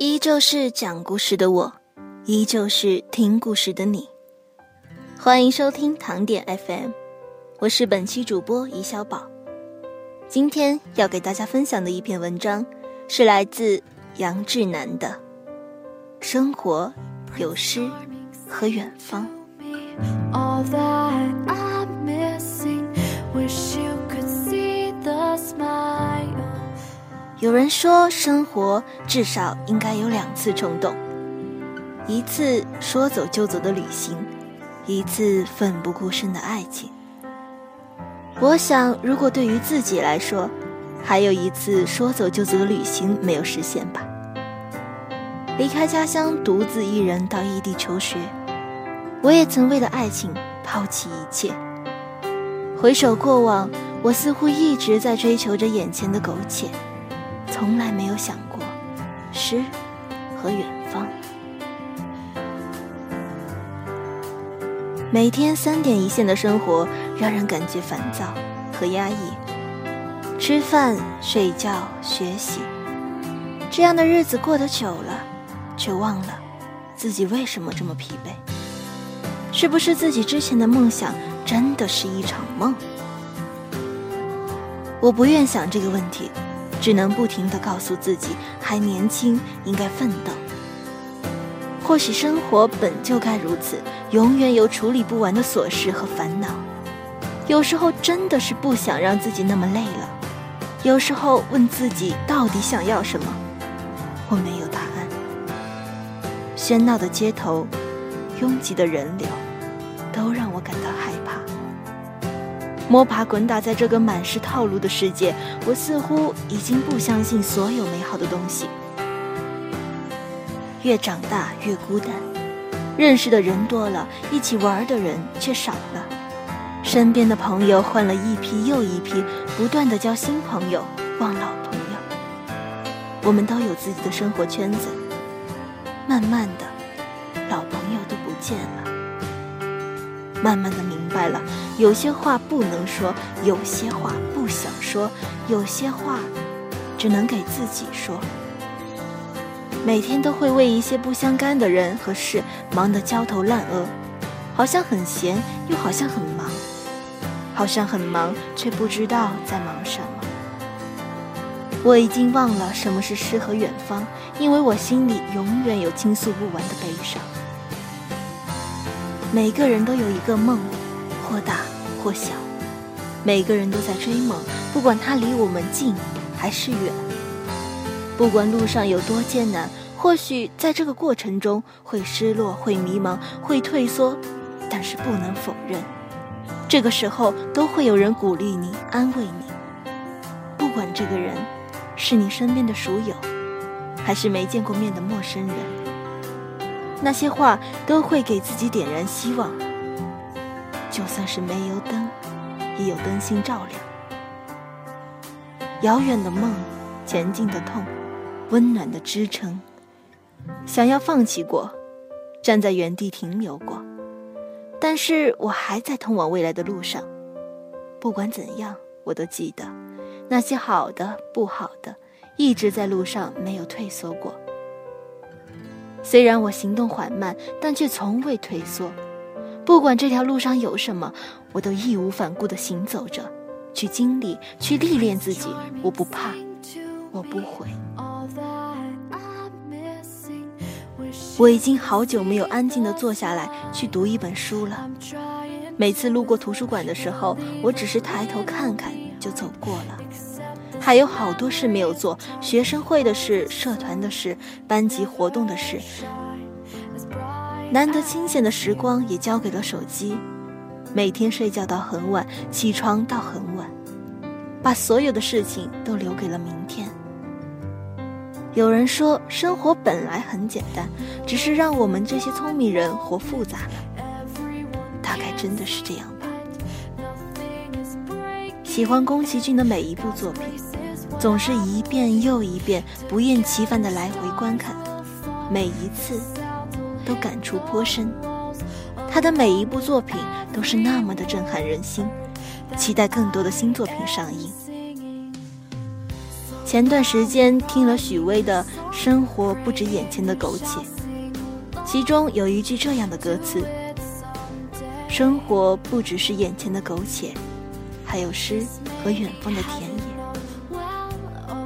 依旧是讲故事的我，依旧是听故事的你。欢迎收听糖点 FM，我是本期主播怡小宝。今天要给大家分享的一篇文章，是来自杨志南的《生活有诗和远方》。有人说，生活至少应该有两次冲动：一次说走就走的旅行，一次奋不顾身的爱情。我想，如果对于自己来说，还有一次说走就走的旅行没有实现吧。离开家乡，独自一人到异地求学，我也曾为了爱情抛弃一切。回首过往，我似乎一直在追求着眼前的苟且。从来没有想过诗和远方。每天三点一线的生活让人感觉烦躁和压抑。吃饭、睡觉、学习，这样的日子过得久了，却忘了自己为什么这么疲惫。是不是自己之前的梦想真的是一场梦？我不愿想这个问题。只能不停地告诉自己，还年轻，应该奋斗。或许生活本就该如此，永远有处理不完的琐事和烦恼。有时候真的是不想让自己那么累了。有时候问自己到底想要什么，我没有答案。喧闹的街头，拥挤的人流，都让我感到害。摸爬滚打在这个满是套路的世界，我似乎已经不相信所有美好的东西。越长大越孤单，认识的人多了，一起玩的人却少了。身边的朋友换了一批又一批，不断的交新朋友，忘老朋友。我们都有自己的生活圈子，慢慢的，老朋友都不见了。慢慢的明白了，有些话不能说，有些话不想说，有些话只能给自己说。每天都会为一些不相干的人和事忙得焦头烂额，好像很闲，又好像很忙，好像很忙，却不知道在忙什么。我已经忘了什么是诗和远方，因为我心里永远有倾诉不完的悲伤。每个人都有一个梦，或大或小，每个人都在追梦，不管它离我们近还是远，不管路上有多艰难，或许在这个过程中会失落、会迷茫、会退缩，但是不能否认，这个时候都会有人鼓励你、安慰你。不管这个人是你身边的熟友，还是没见过面的陌生人。那些话都会给自己点燃希望，就算是没有灯，也有灯芯照亮。遥远的梦，前进的痛，温暖的支撑。想要放弃过，站在原地停留过，但是我还在通往未来的路上。不管怎样，我都记得那些好的、不好的，一直在路上，没有退缩过。虽然我行动缓慢，但却从未退缩。不管这条路上有什么，我都义无反顾地行走着，去经历，去历练自己。我不怕，我不悔。我已经好久没有安静地坐下来去读一本书了。每次路过图书馆的时候，我只是抬头看看就走过了。还有好多事没有做，学生会的事、社团的事、班级活动的事，难得清闲的时光也交给了手机。每天睡觉到很晚，起床到很晚，把所有的事情都留给了明天。有人说，生活本来很简单，只是让我们这些聪明人活复杂了。大概真的是这样吧。喜欢宫崎骏的每一部作品。总是一遍又一遍不厌其烦的来回观看，每一次都感触颇深。他的每一部作品都是那么的震撼人心，期待更多的新作品上映。前段时间听了许巍的《生活不止眼前的苟且》，其中有一句这样的歌词：“生活不只是眼前的苟且，还有诗和远方的田野。”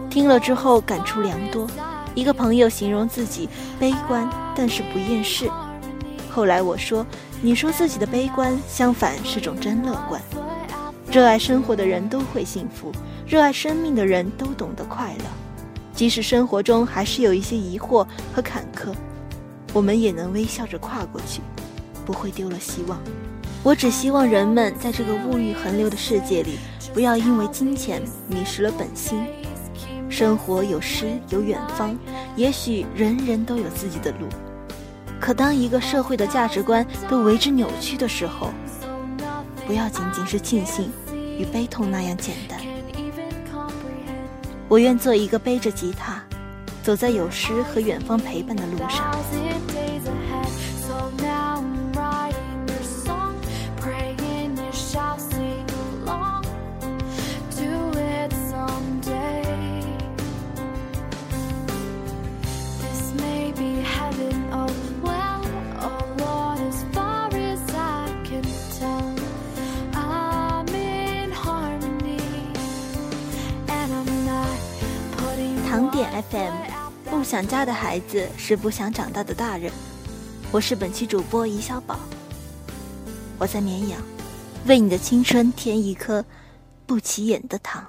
听了之后感触良多。一个朋友形容自己悲观，但是不厌世。后来我说：“你说自己的悲观，相反是种真乐观。热爱生活的人都会幸福。”热爱生命的人都懂得快乐，即使生活中还是有一些疑惑和坎坷，我们也能微笑着跨过去，不会丢了希望。我只希望人们在这个物欲横流的世界里，不要因为金钱迷失了本心。生活有诗有远方，也许人人都有自己的路。可当一个社会的价值观都为之扭曲的时候，不要仅仅是庆幸与悲痛那样简单。我愿做一个背着吉他，走在有诗和远方陪伴的路上。FM，不想家的孩子是不想长大的大人。我是本期主播怡小宝，我在绵阳，为你的青春添一颗不起眼的糖。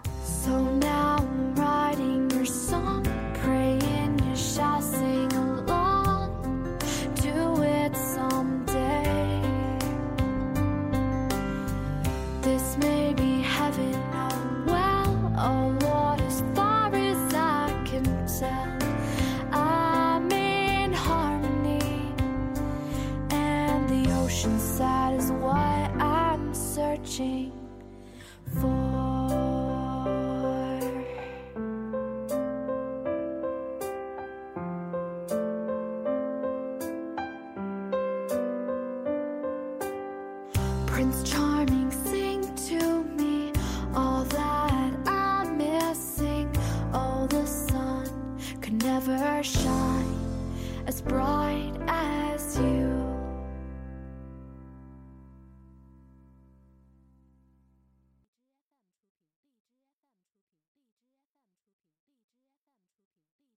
Prince Charming, sing to me all that I'm missing. Oh, the sun could never shine as bright as